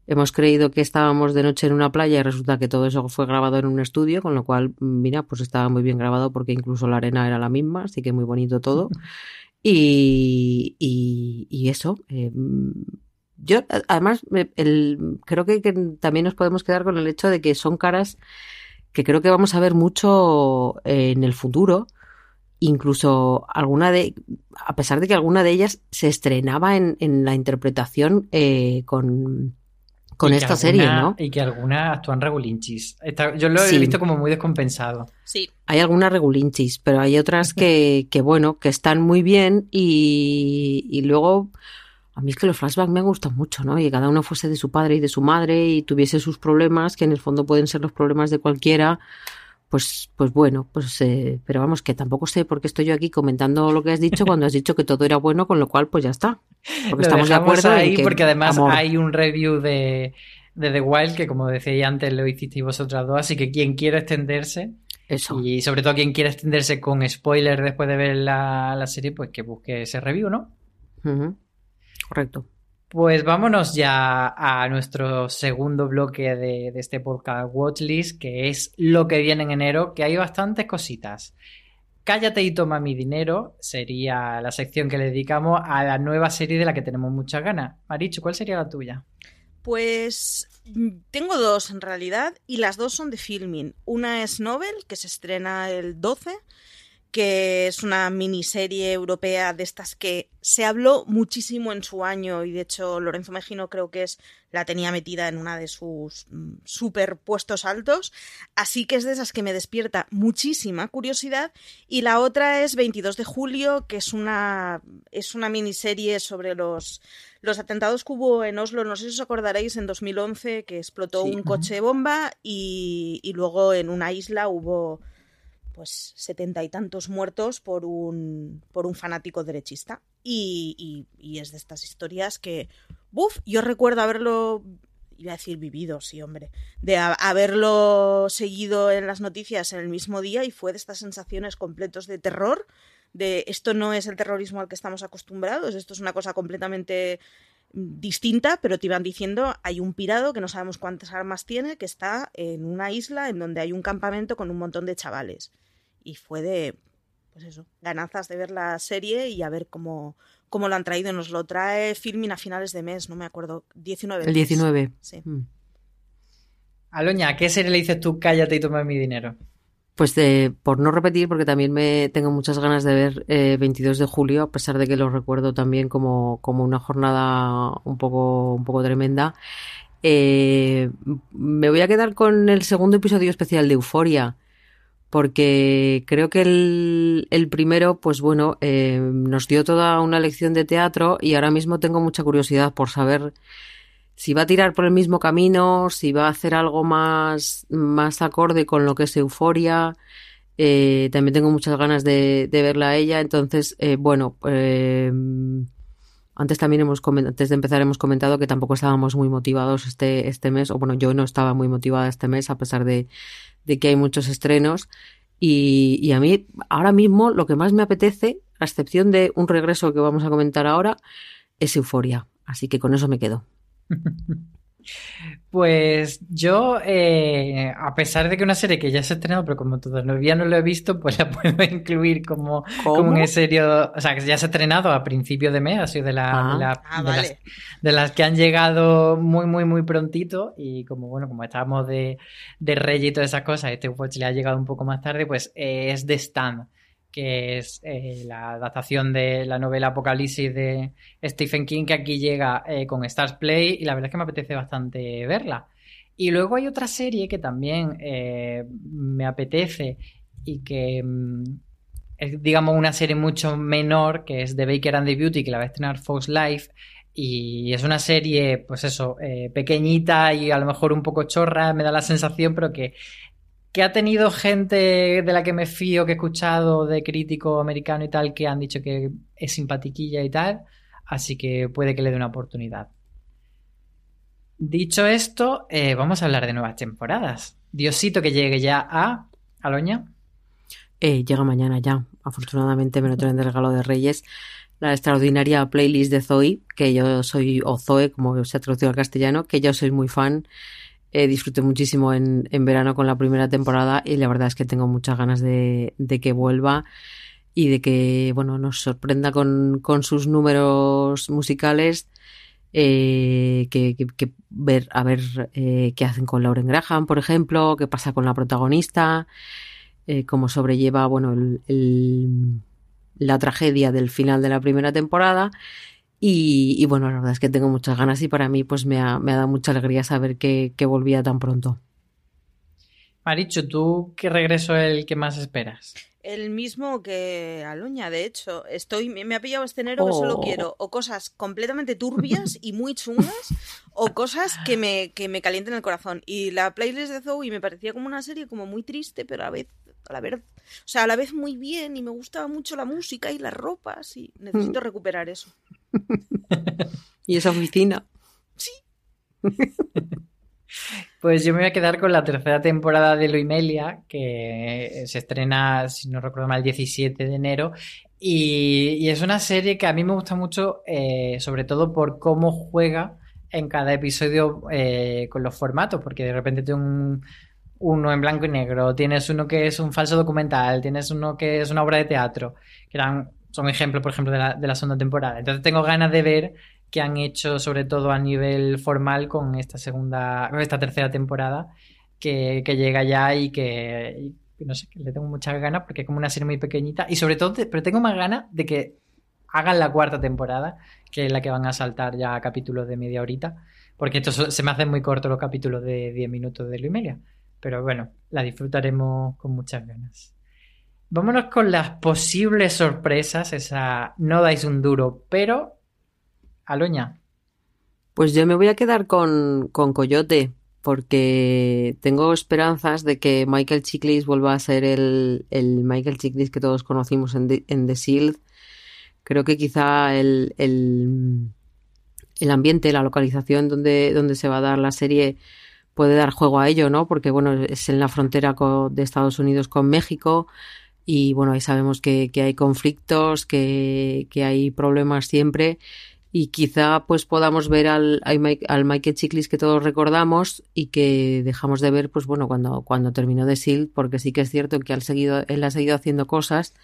Hemos creído que estábamos de noche en una playa y resulta que todo eso fue grabado en un estudio, con lo cual, mira, pues estaba muy bien grabado porque incluso la arena era la misma, así que muy bonito todo. Y, y, eso, eh, yo, además, el, creo que, también nos podemos quedar con el hecho de que son caras que creo que vamos a ver mucho en el futuro. Incluso alguna de, a pesar de que alguna de ellas se estrenaba en, en la interpretación eh, con, con esta serie, ¿no? Y que algunas actúan regulinchis. yo lo he visto como muy descompensado. Sí. Hay algunas regulinchis, pero hay otras que, que bueno, que están muy bien y, y luego a mí es que los flashbacks me gustan mucho, ¿no? Y cada uno fuese de su padre y de su madre y tuviese sus problemas, que en el fondo pueden ser los problemas de cualquiera. Pues, pues bueno, pues eh, pero vamos, que tampoco sé por qué estoy yo aquí comentando lo que has dicho cuando has dicho que todo era bueno, con lo cual pues ya está. Porque estamos de acuerdo ahí porque además hay un review de, de The Wild que como decía antes lo hicisteis vosotras dos, así que quien quiera extenderse eso. Y sobre todo quien quiera extenderse con spoiler después de ver la, la serie, pues que busque ese review, ¿no? Correcto. Pues vámonos ya a nuestro segundo bloque de, este podcast Watchlist, que es lo que viene en enero, que hay bastantes cositas. Cállate y toma mi dinero sería la sección que le dedicamos a la nueva serie de la que tenemos muchas ganas. Marichu, ¿cuál sería la tuya? Pues mm, tengo dos en realidad y las dos son de filming. Una es Nobel, que se estrena el 12 que es una miniserie europea de estas que se habló muchísimo en su año y de hecho Lorenzo Mejino creo que es la tenía metida en una de sus mm, super puestos altos, así que es de esas que me despierta muchísima curiosidad. Y la otra es 22 de julio, que es una es una miniserie sobre los los atentados que hubo en Oslo, no sé si os acordaréis, en 2011 que explotó un coche bomba y, y luego en una isla hubo pues setenta y tantos muertos por un, por un fanático derechista. Y, es de estas historias que, buf, yo recuerdo haberlo, iba a decir vivido, sí, hombre, de haberlo seguido en las noticias en el mismo día y fue de estas sensaciones completos de terror, de esto no es el terrorismo al que estamos acostumbrados, esto es una cosa completamente distinta, pero te iban diciendo hay un pirado que no sabemos cuántas armas tiene, que está en una isla en donde hay un campamento con un montón de chavales y fue de, pues eso, ganazas de ver la serie y a ver cómo, cómo lo han traído. Nos lo trae Filmin a finales de mes, no me acuerdo, 19. El 19. Sí. Mm. Aloña, ¿qué serie le dices tú cállate y toma mi dinero? Pues de, por no repetir, porque también me tengo muchas ganas de ver 22 eh, de julio, a pesar de que lo recuerdo también como, como una jornada un poco, un poco tremenda. Eh, me voy a quedar con el segundo episodio especial de Euforia, porque creo que el, primero, pues bueno, eh, nos dio toda una lección de teatro y ahora mismo tengo mucha curiosidad por saber si va a tirar por el mismo camino, si va a hacer algo más, más acorde con lo que es euforia. Eh, también tengo muchas ganas de, verla a ella, entonces, eh, bueno, antes también hemos antes de empezar hemos comentado que tampoco estábamos muy motivados este, este mes, o bueno, yo no estaba muy motivada este mes a pesar de, de que hay muchos estrenos. Y, a mí ahora mismo lo que más me apetece, a excepción de un regreso que vamos a comentar ahora, es Euforia. Así que con eso me quedo. Pues yo, eh, a pesar de que una serie que ya se ha estrenado, pero como todavía no lo he visto, pues la puedo incluir como, como en serio. O sea, que ya se ha estrenado a principio de mes, ha sido de, la, Ah. Ah, de, vale. las, de las que han llegado muy, muy, muy prontito. Y como, bueno, como estábamos de, de Rey y todas esas cosas, este Watch le ha llegado un poco más tarde, pues eh, es The Stand que es eh, la adaptación de la novela Apocalipsis de Stephen King, que aquí llega eh, con Stars Play y la verdad es que me apetece bastante verla. Y luego hay otra serie que también eh, me apetece y que mm, es, digamos, una serie mucho menor, que es The Baker and the Beauty, que la va a estrenar Fox Life. Y es una serie, pues eso, pequeñita y a lo mejor un poco chorra, me da la sensación, pero que que ha tenido gente de la que me fío, que he escuchado de crítico americano y tal, que han dicho que es simpatiquilla y tal, así que puede que le dé una oportunidad. Dicho esto, eh, vamos a hablar de nuevas temporadas. Diosito que llegue ya a Aloña. Eh, llega mañana ya. Afortunadamente me lo traen de regalo de Reyes. La extraordinaria playlist de Zoe, que yo soy, o Zoe, como se ha traducido al castellano, que yo soy muy fan. Eh, disfruté muchísimo en, en, verano con la primera temporada y la verdad es que tengo muchas ganas de, de que vuelva y de que bueno nos sorprenda con, con sus números musicales eh, que, que, ver a ver eh, qué hacen con Lauren Graham por ejemplo qué pasa con la protagonista cómo sobrelleva bueno el, la tragedia del final de la primera temporada y, y, bueno, la verdad es que tengo muchas ganas y para mí pues me ha, me ha dado mucha alegría saber que, que, volvía tan pronto. Marichu, ¿tú qué regreso es el que más esperas? El mismo que Aloña, de hecho. Estoy, me ha pillado este enero que solo quiero o cosas completamente turbias y muy chungas o cosas que me, que me calienten el corazón. Y la playlist de Zoe me parecía como una serie como muy triste, pero a la vez, a la vez, o sea, a la vez muy bien y me gustaba mucho la música y las ropas y necesito recuperar eso. ¿Y esa oficina? Sí. Pues yo me voy a quedar con la tercera temporada de Loimelia, que se estrena, si no recuerdo mal, el 17 de enero. Y, es una serie que a mí me gusta mucho, eh, sobre todo por cómo juega en cada episodio eh, con los formatos, porque de repente tiene un, uno en blanco y negro, tienes uno que es un falso documental, tienes uno que es una obra de teatro, que eran, son ejemplos, por ejemplo, de la, de la segunda temporada. Entonces tengo ganas de ver que han hecho sobre todo a nivel formal con esta segunda, esta tercera temporada que, que llega ya y que, y, no sé, que le tengo muchas ganas porque es como una serie muy pequeñita y sobre todo, pero tengo más ganas de que hagan la cuarta temporada, que es la que van a saltar ya a capítulos de media horita, porque esto se me hacen muy cortos los capítulos de 10 minutos de Luimelia, pero bueno, la disfrutaremos con muchas ganas. Vámonos con las posibles sorpresas, esa no dais un duro, pero Aloña. Pues yo me voy a quedar con, con, Coyote, porque tengo esperanzas de que Michael Chiklis vuelva a ser el, el Michael Chiklis que todos conocimos en en The Shield. Creo que quizá el, el, el, ambiente, la localización donde, donde se va a dar la serie puede dar juego a ello, ¿no? Porque, bueno, es en la frontera con, de Estados Unidos con México y, bueno, ahí sabemos que, que hay conflictos, que, que hay problemas siempre y quizá pues podamos ver al, al Michael Chiklis que todos recordamos y que dejamos de ver pues bueno cuando, cuando terminó de Shield porque sí que es cierto que él, seguido, él ha seguido haciendo cosas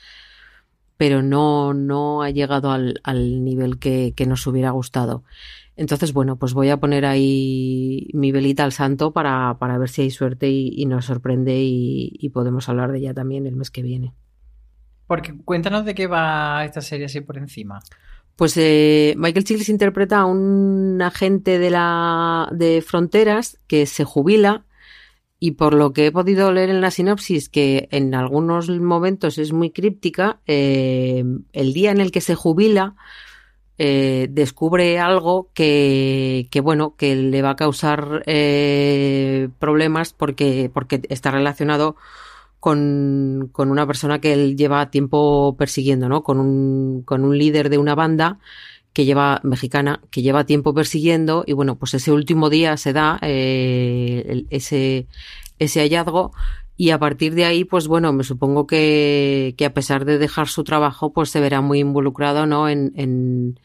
pero no, no ha llegado al, al nivel que, que, nos hubiera gustado. Entonces, bueno, pues voy a poner ahí mi velita al santo para, para ver si hay suerte y, y nos sorprende y, y podemos hablar de ella también el mes que viene. Porque cuéntanos de qué va esta serie así por encima. Pues eh, Michael Chiklis interpreta a un agente de la de fronteras que se jubila y por lo que he podido leer en la sinopsis, que en algunos momentos es muy críptica, eh, el día en el que se jubila eh, descubre algo que, que, bueno, que le va a causar eh, problemas porque, porque está relacionado con, con, una persona que él lleva tiempo persiguiendo, ¿no? Con un, con un líder de una banda que lleva, mexicana, que lleva tiempo persiguiendo y bueno, pues ese último día se da eh, ese, ese hallazgo Y a partir de ahí, pues bueno, me supongo que, que a pesar de dejar su trabajo, pues se verá muy involucrado, ¿no? En, en,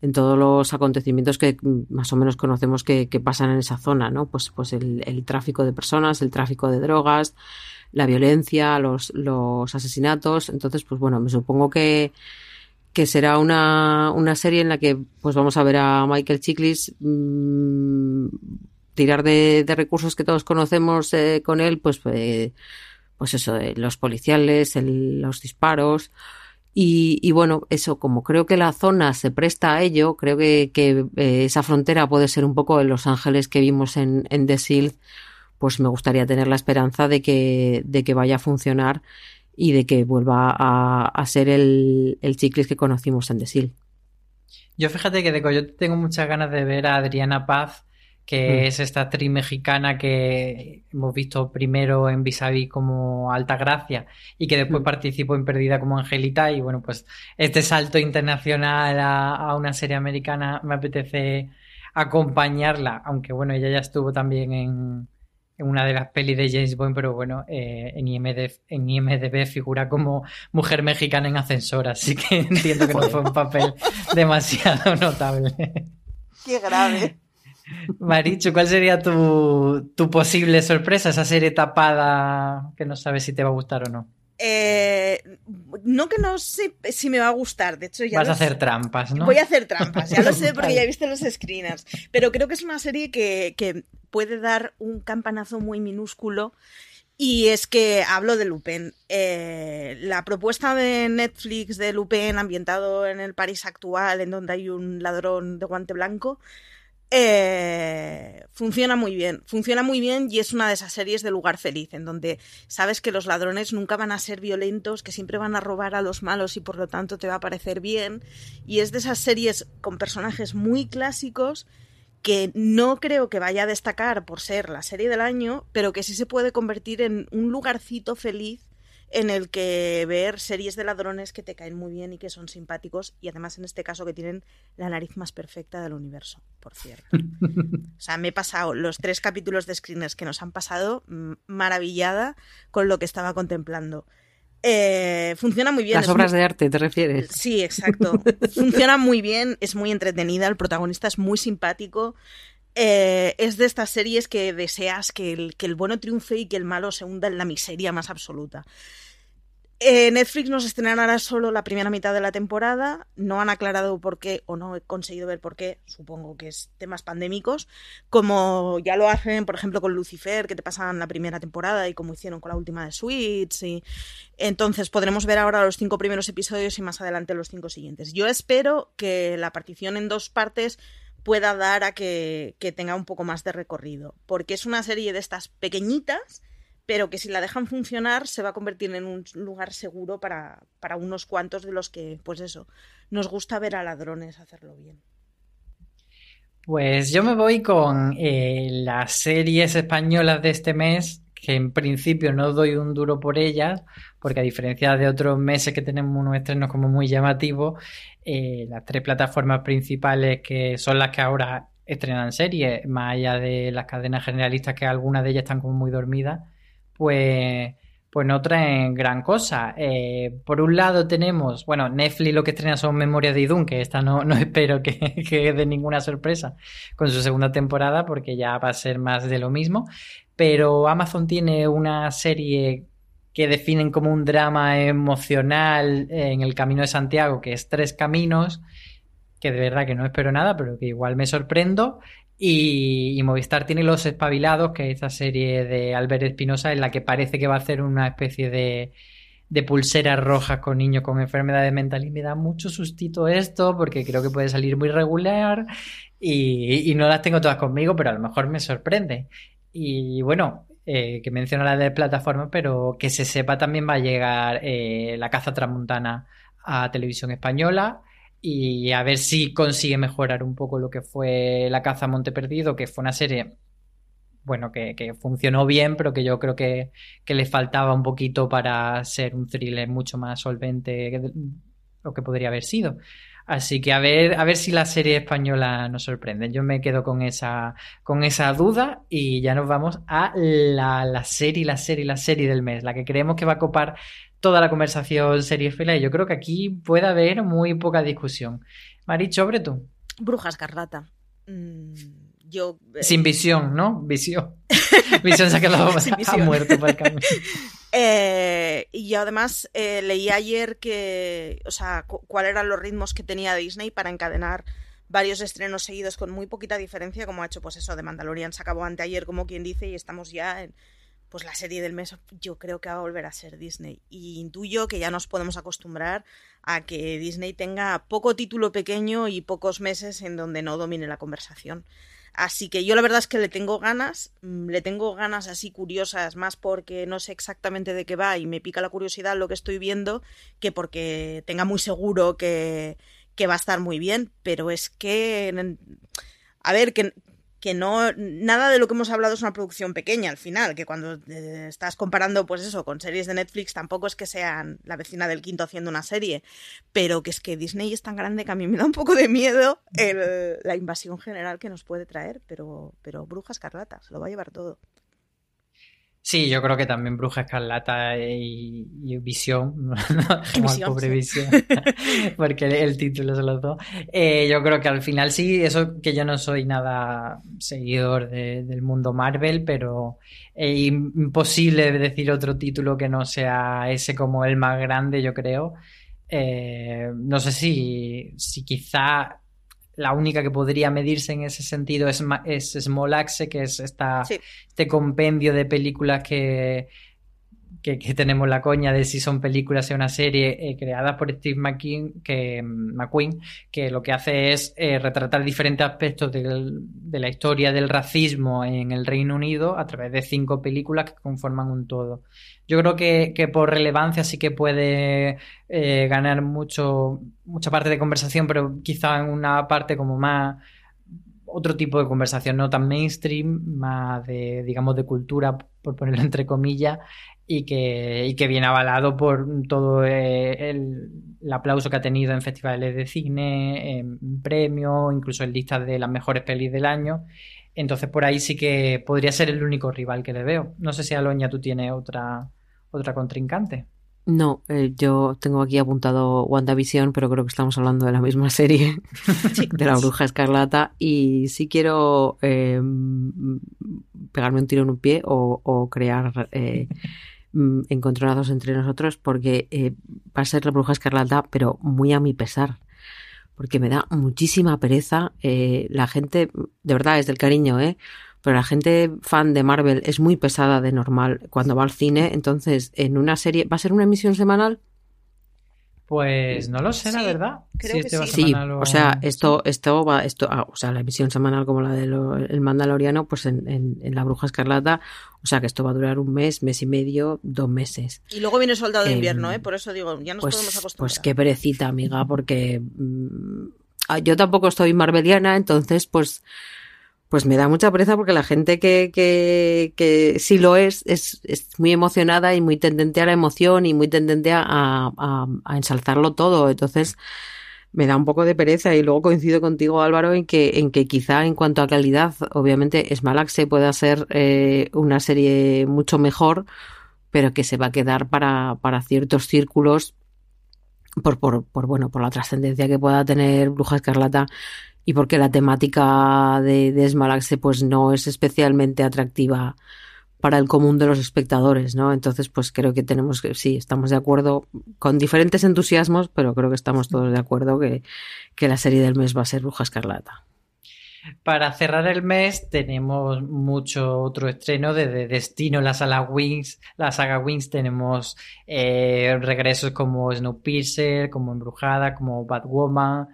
en todos los acontecimientos que más o menos conocemos que, que pasan en esa zona, ¿no? Pues, pues el, el, tráfico de personas, el tráfico de drogas, la violencia, los, los asesinatos. Entonces, pues bueno, me supongo que, que será una, una serie en la que pues vamos a ver a Michael Chiklis mmm, tirar de, de, recursos que todos conocemos eh, con él, pues, eh, pues eso, eh, los policiales, el, los disparos. Y, bueno, eso, como creo que la zona se presta a ello, creo que, que eh, esa frontera puede ser un poco en Los Ángeles que vimos en, en The Shield, pues me gustaría tener la esperanza de que, de que vaya a funcionar y de que vuelva a, a ser el, el Chiclis que conocimos en The Shield. Yo fíjate que de Coyote tengo muchas ganas de ver a Adriana Paz que mm. es esta actriz mexicana que hemos visto primero en Vis a Vis como Alta Gracia y que después mm. participó en Perdida como Angelita y bueno, pues este salto internacional a, a, una serie americana me apetece acompañarla, aunque bueno, ella ya estuvo también en, en una de las pelis de James Bond, pero bueno, eh, en, IMDb, en IMDb figura como mujer mexicana en ascensor, así que entiendo que no fue un papel demasiado notable. Qué grave. Marichu, ¿cuál sería tu, tu, posible sorpresa? Esa serie tapada que no sabes si te va a gustar o no. Eh, no que no sé si me va a gustar, de hecho ya vas a hacer trampas, ¿no? Voy a hacer trampas, ya lo sé porque ya he visto los screeners, pero creo que es una serie que, que puede dar un campanazo muy minúsculo y es que hablo de Lupin. Eh, la propuesta de Netflix de Lupin ambientado en el París actual, en donde hay un ladrón de guante blanco, eh, funciona muy bien, funciona muy bien y es una de esas series de lugar feliz, en donde sabes que los ladrones nunca van a ser violentos, que siempre van a robar a los malos y por lo tanto te va a parecer bien. Y es de esas series con personajes muy clásicos que no creo que vaya a destacar por ser la serie del año, pero que sí se puede convertir en un lugarcito feliz en el que ver series de ladrones que te caen muy bien y que son simpáticos y además en este caso que tienen la nariz más perfecta del universo, por cierto. o sea, me he pasado los tres capítulos de screeners que nos han pasado maravillada con lo que estaba contemplando. Eh, funciona muy bien. Las obras muy... de arte, ¿te refieres? Sí, exacto. funciona muy bien, es muy entretenida, el protagonista es muy simpático. Eh, es de estas series que deseas que el, que el bueno triunfe y que el malo se hunda en la miseria más absoluta. Eh, Netflix nos estrenará solo la primera mitad de la temporada. No han aclarado por qué, o no he conseguido ver por qué. Supongo que es temas pandémicos. Como ya lo hacen, por ejemplo, con Lucifer, que te pasan la primera temporada, y como hicieron con la última de Suits. Y... Entonces podremos ver ahora los cinco primeros episodios y más adelante los cinco siguientes. Yo espero que la partición en dos partes pueda dar a que tenga un poco más de recorrido. Porque es una serie de estas pequeñitas pero que si la dejan funcionar se va a convertir en un lugar seguro para, para unos cuantos de los que, pues eso, nos gusta ver a ladrones hacerlo bien. Pues yo me voy con eh, las series españolas de este mes, que en principio no doy un duro por ellas, porque a diferencia de otros meses que tenemos unos estrenos como muy llamativos, eh, las tres plataformas principales que son las que ahora estrenan series, más allá de las cadenas generalistas que algunas de ellas están como muy dormidas, pues, pues no traen gran cosa. Eh, por un lado tenemos, bueno, Netflix lo que estrena son Memorias de Idun, que esta no, no espero que, que dé ninguna sorpresa con su segunda temporada, porque ya va a ser más de lo mismo. Pero Amazon tiene una serie que definen como un drama emocional en el Camino de Santiago, que es Tres Caminos, que de verdad que no espero nada, pero que igual me sorprendo. Y, Movistar tiene Los Espabilados, que es esta serie de Albert Espinosa en la que parece que va a hacer una especie de, de pulseras rojas con niños con enfermedades mentales. Y me da mucho sustito esto porque creo que puede salir muy regular y, y no las tengo todas conmigo, pero a lo mejor me sorprende. Y bueno, eh, que menciona la de plataforma, pero que se sepa también va a llegar eh, la caza tramontana a televisión española y a ver si consigue mejorar un poco lo que fue La caza Monte Perdido, que fue una serie, bueno, que, que funcionó bien, pero que yo creo que, que, le faltaba un poquito para ser un thriller mucho más solvente lo que podría haber sido. Así que a ver, a ver si la serie española nos sorprende. Yo me quedo con esa, con esa duda y ya nos vamos a la, la serie, la serie, la serie del mes, la que creemos que va a copar toda la conversación serie fila y yo creo que aquí puede haber muy poca discusión. Maricho, sobre tú. Bruja Escarlata. Mm, yo, eh, Sin visión, ¿no? Visión. visión se ha quedado Sin ha visión. muerto por el camino. Eh, y además eh, leí ayer que, o sea, cu- cuáles eran los ritmos que tenía Disney para encadenar varios estrenos seguidos con muy poquita diferencia, como ha hecho, pues eso, de Mandalorian se acabó anteayer, como quien dice, y estamos ya en, pues la serie del mes, yo creo que va a volver a ser Disney. Y intuyo que ya nos podemos acostumbrar a que Disney tenga poco título pequeño y pocos meses en donde no domine la conversación. Así que yo la verdad es que le tengo ganas, mm, le tengo ganas así curiosas, más porque no sé exactamente de qué va y me pica la curiosidad lo que estoy viendo, que porque tenga muy seguro que, que va a estar muy bien, pero es que, a ver, que, que no, nada de lo que hemos hablado es una producción pequeña al final, que cuando eh, estás comparando, pues eso, con series de Netflix, tampoco es que sean la vecina del quinto haciendo una serie, pero que es que Disney es tan grande que a mí me da un poco de miedo la invasión general que nos puede traer, pero, pero Bruja Escarlata, se lo va a llevar todo. Sí, yo creo que también Bruja Escarlata y, y Visión, no Visión, pobre sí. Visión, porque el, título se los dos. Eh, yo creo que al final sí, eso que yo no soy nada seguidor de- del mundo Marvel, pero es imposible decir otro título que no sea ese como el más grande, yo creo. Eh, no sé si, si quizá la única que podría medirse en ese sentido es, es Small Axe, que es esta, Sí. este compendio de películas que, que, que tenemos la coña de si son películas o una serie eh, creada por Steve McQueen que, McQueen, que lo que hace es eh, retratar diferentes aspectos de la historia del racismo en el Reino Unido a través de cinco películas que conforman un todo. Yo creo que, que por relevancia sí que puede eh, ganar mucho, mucha parte de conversación, pero quizá en una parte como más otro tipo de conversación, no tan mainstream, más de, digamos, de cultura, por ponerlo entre comillas, y que, y que viene avalado por todo eh, el, el aplauso que ha tenido en festivales de cine, en premios, incluso en listas de las mejores pelis del año. Entonces por ahí sí que podría ser el único rival que le veo. No sé si Aloña tú tienes otra, otra contrincante. No, eh, yo tengo aquí apuntado WandaVision, pero creo que estamos hablando de la misma serie, de la Bruja Escarlata, y sí quiero eh, pegarme un tiro en un pie o, o crear eh, mm, encontronazos entre nosotros, porque eh, va a ser la Bruja Escarlata, pero muy a mi pesar, porque me da muchísima pereza. eh, la gente, de verdad, es del cariño, ¿eh? Pero la gente fan de Marvel es muy pesada de normal cuando va al cine. Entonces, en una serie, ¿va a ser una emisión semanal? Pues no lo sé, la verdad. creo Si que este va sí. Sí, semanal o sea, esto, esto va, esto, ah, o sea, la emisión semanal como la del Mandaloriano, pues en, en, en La Bruja Escarlata, o sea que esto va a durar un mes, mes y medio, dos meses. Y luego viene Soldado de Em, Invierno, ¿eh? Por eso digo, ya nos podemos Pues, acostumbrar. pues qué perecita, amiga, porque mm, ah, yo tampoco estoy marveliana, entonces pues pues me da mucha pereza porque la gente que, que, que sí lo es, es, es muy emocionada y muy tendente a la emoción y muy tendente a, a, ensalzarlo todo. Entonces, me da un poco de pereza y luego coincido contigo Álvaro en que en que quizá en cuanto a calidad obviamente Smalaxe pueda ser eh, una serie mucho mejor pero que se va a quedar para, para ciertos círculos por, por, por bueno por la trascendencia que pueda tener Bruja Escarlata y porque la temática de, de pues no es especialmente atractiva para el común de los espectadores, ¿no? Entonces, pues creo que tenemos que, sí, estamos de acuerdo con diferentes entusiasmos, pero creo que estamos todos de acuerdo que, que la serie del mes va a ser Bruja Escarlata. Para cerrar el mes tenemos mucho otro estreno de, Destino, la sala Wings, la saga Wings tenemos eh, regresos como Snowpiercer, como Embrujada, como Batwoman,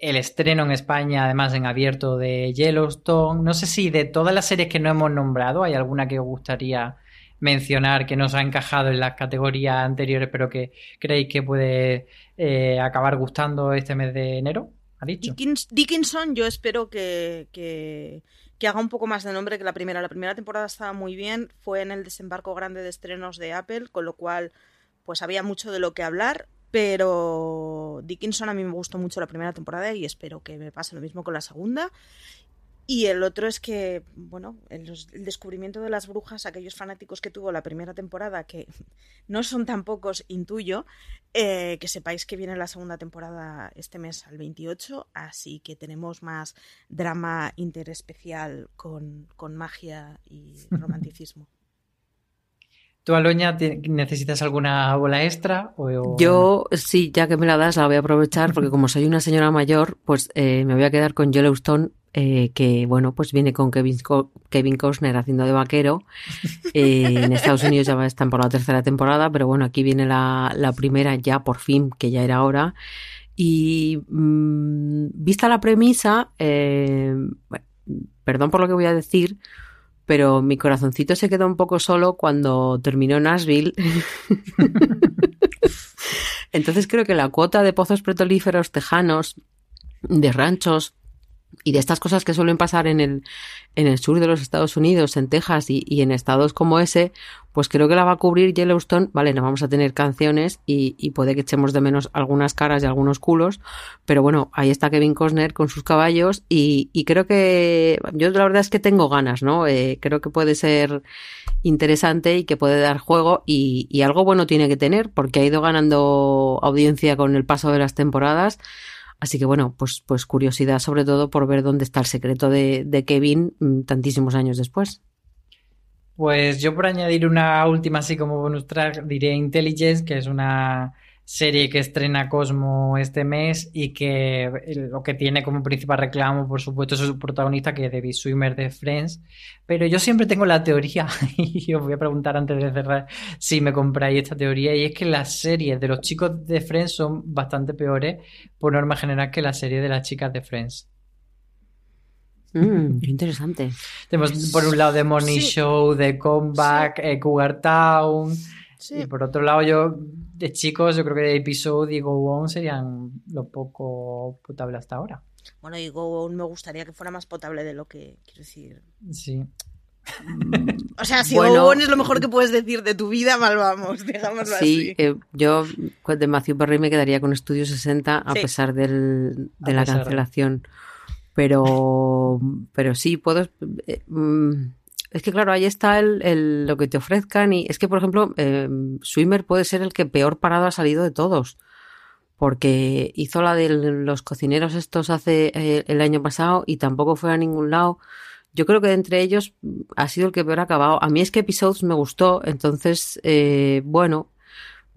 el estreno en España además en abierto de Yellowstone. No sé si de todas las series que no hemos nombrado hay alguna que os gustaría mencionar que nos ha encajado en las categorías anteriores pero que creéis que puede eh, acabar gustando este mes de enero. ¿Ha dicho? Dickinson yo espero que, que, que haga un poco más de nombre que la primera. La primera temporada estaba muy bien, fue en el desembarco grande de estrenos de Apple, con lo cual pues había mucho de lo que hablar, pero Dickinson a mí me gustó mucho la primera temporada y espero que me pase lo mismo con la segunda. Y el otro es que, bueno, el, el, descubrimiento de las brujas, aquellos fanáticos que tuvo la primera temporada, que no son tan pocos, intuyo, eh, que sepáis que viene la segunda temporada este mes al 28, así que tenemos más drama interespecial con, con magia y romanticismo. ¿Tú, Aloña, necesitas alguna bola extra? O... Yo, sí, ya que me la das, la voy a aprovechar porque como soy una señora mayor, pues eh, me voy a quedar con Yellowstone eh, que bueno, pues viene con Kevin, Kevin Costner haciendo de vaquero. Eh, en Estados Unidos ya están por la tercera temporada, pero bueno, aquí viene la, la primera ya por fin, que ya era hora. Y mmm, vista la premisa, eh, perdón por lo que voy a decir, pero mi corazoncito se quedó un poco solo cuando terminó Nashville. Entonces creo que la cuota de pozos petrolíferos tejanos, de ranchos, y de estas cosas que suelen pasar en el, en el sur de los Estados Unidos, en Texas y, y, en estados como ese, pues creo que la va a cubrir Yellowstone. Vale, no vamos a tener canciones y, y, puede que echemos de menos algunas caras y algunos culos, pero bueno, ahí está Kevin Costner con sus caballos y, y creo que yo la verdad es que tengo ganas, ¿no? Eh, creo que puede ser interesante y que puede dar juego y, y algo bueno tiene que tener porque ha ido ganando audiencia con el paso de las temporadas. Así que bueno, pues, pues curiosidad sobre todo por ver dónde está el secreto de, Kevin tantísimos años después. Pues yo por añadir una última así como bonus track diré Intelligence, que es una serie que estrena Cosmo este mes y que lo que tiene como principal reclamo, por supuesto, es su protagonista, que es David Swimmer de Friends. Pero yo siempre tengo la teoría, y os voy a preguntar antes de cerrar si me compráis esta teoría, y es que las series de los chicos de Friends son bastante peores, por norma general, que las series de las chicas de Friends. Mm, qué interesante. Tenemos por un lado The Morning sí. Show, The Comeback, sí. eh, Cougar Town. Sí. Y por otro lado, yo de chicos, yo creo que de episodio y Go On serían lo poco potable hasta ahora. Bueno, y Go On me gustaría que fuera más potable de lo que quiero decir. Sí. O sea, si bueno, Go On es lo mejor que puedes decir de tu vida, mal vamos, digámoslo sí, así. Eh, yo de Matthew Perry me quedaría con Estudio 60 a sí. pesar del, de a la pesar. cancelación. Pero, pero sí, puedo. Eh, mm, es que claro, ahí está el, el, lo que te ofrezcan y es que, por ejemplo, eh, Swimmer puede ser el que peor parado ha salido de todos. Porque hizo la de los cocineros estos hace eh, el año pasado y tampoco fue a ningún lado. Yo creo que de entre ellos ha sido el que peor ha acabado. A mí es que Episodes me gustó, entonces, eh, bueno,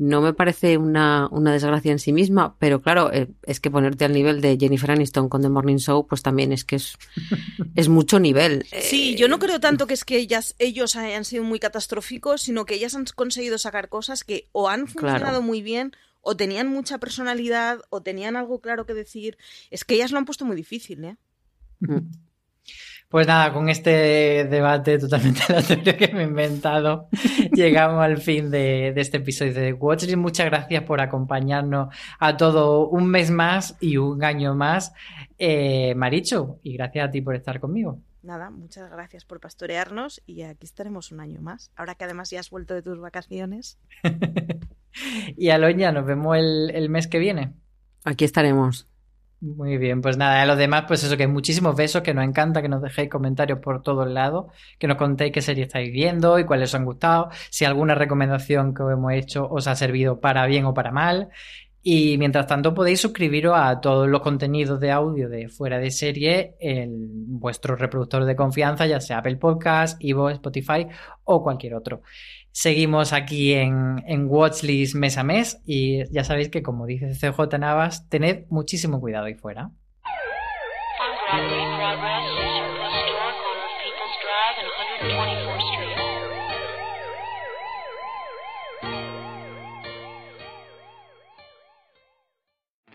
no me parece una, una, desgracia en sí misma, pero claro, eh, es que ponerte al nivel de Jennifer Aniston con The Morning Show, pues también es que es, es mucho nivel. Sí, yo no creo tanto que es que ellas, ellos hayan sido muy catastróficos, sino que ellas han conseguido sacar cosas que o han funcionado claro. muy bien o tenían mucha personalidad o tenían algo claro que decir. Es que ellas lo han puesto muy difícil, ¿eh? Mm. Pues nada, con este debate totalmente aleatorio que me he inventado, llegamos al fin de, de, este episodio de Watchlist. Muchas gracias por acompañarnos a todo un mes más y un año más, eh, Maricho, y gracias a ti por estar conmigo. Nada, muchas gracias por pastorearnos y aquí estaremos un año más. Ahora que además ya has vuelto de tus vacaciones. y Aloña, nos vemos el, el mes que viene. Aquí estaremos. Muy bien, pues nada, a los demás, pues eso, que muchísimos besos, que nos encanta que nos dejéis comentarios por todos lados, que nos contéis qué serie estáis viendo y cuáles os han gustado, si alguna recomendación que os hemos hecho os ha servido para bien o para mal. Y mientras tanto podéis suscribiros a todos los contenidos de audio de fuera de serie en vuestro reproductor de confianza, ya sea Apple Podcast, Evo, Spotify o cualquier otro. Seguimos aquí en, en Watchlist mes a mes y ya sabéis que como dice CJ Navas, tened muchísimo cuidado ahí fuera.